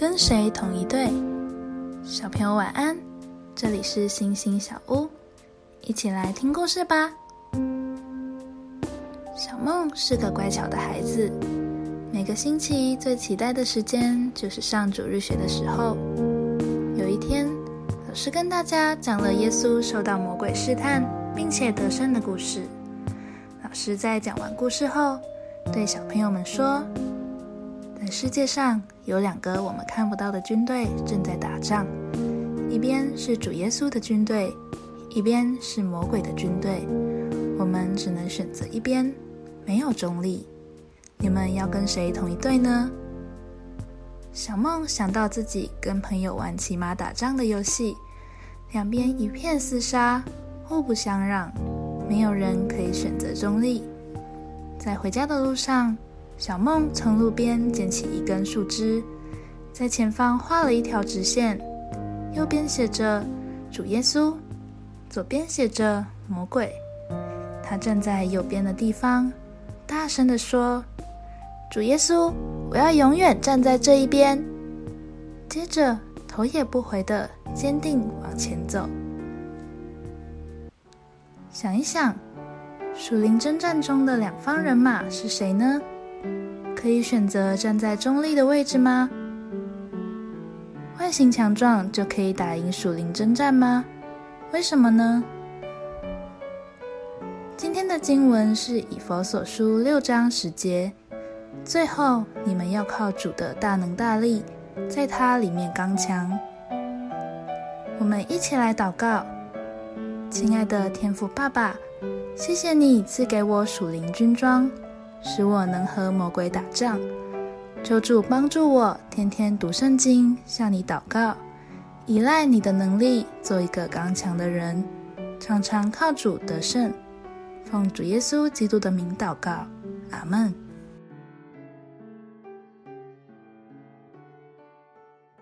跟谁同一队？小朋友晚安，这里是星星小屋，一起来听故事吧。小梦是个乖巧的孩子，每个星期最期待的时间就是上主日学的时候。有一天，老师跟大家讲了耶稣受到魔鬼试探并且得胜的故事。老师在讲完故事后，对小朋友们说。在世界上有两个我们看不到的军队正在打仗，一边是主耶稣的军队，一边是魔鬼的军队。我们只能选择一边，没有中立。你们要跟谁同一队呢？小梦想到自己跟朋友玩骑马打仗的游戏，两边一片厮杀，互不相让，没有人可以选择中立。在回家的路上。小梦从路边捡起一根树枝，在前方画了一条直线，右边写着“主耶稣”，左边写着“魔鬼”。他站在右边的地方，大声地说：“主耶稣，我要永远站在这一边。”接着头也不回的坚定往前走。想一想，属灵征战中的两方人马是谁呢？可以选择站在中立的位置吗？外形强壮就可以打赢属灵征战吗？为什么呢？今天的经文是以佛所书六章十节，最后你们要靠主的大能大力，在它里面刚强。我们一起来祷告，亲爱的天父爸爸，谢谢你赐给我属灵军装。使我能和魔鬼打仗，求主帮助我，天天读圣经，向你祷告，依赖你的能力，做一个刚强的人，常常靠主得胜。奉主耶稣基督的名祷告，阿门。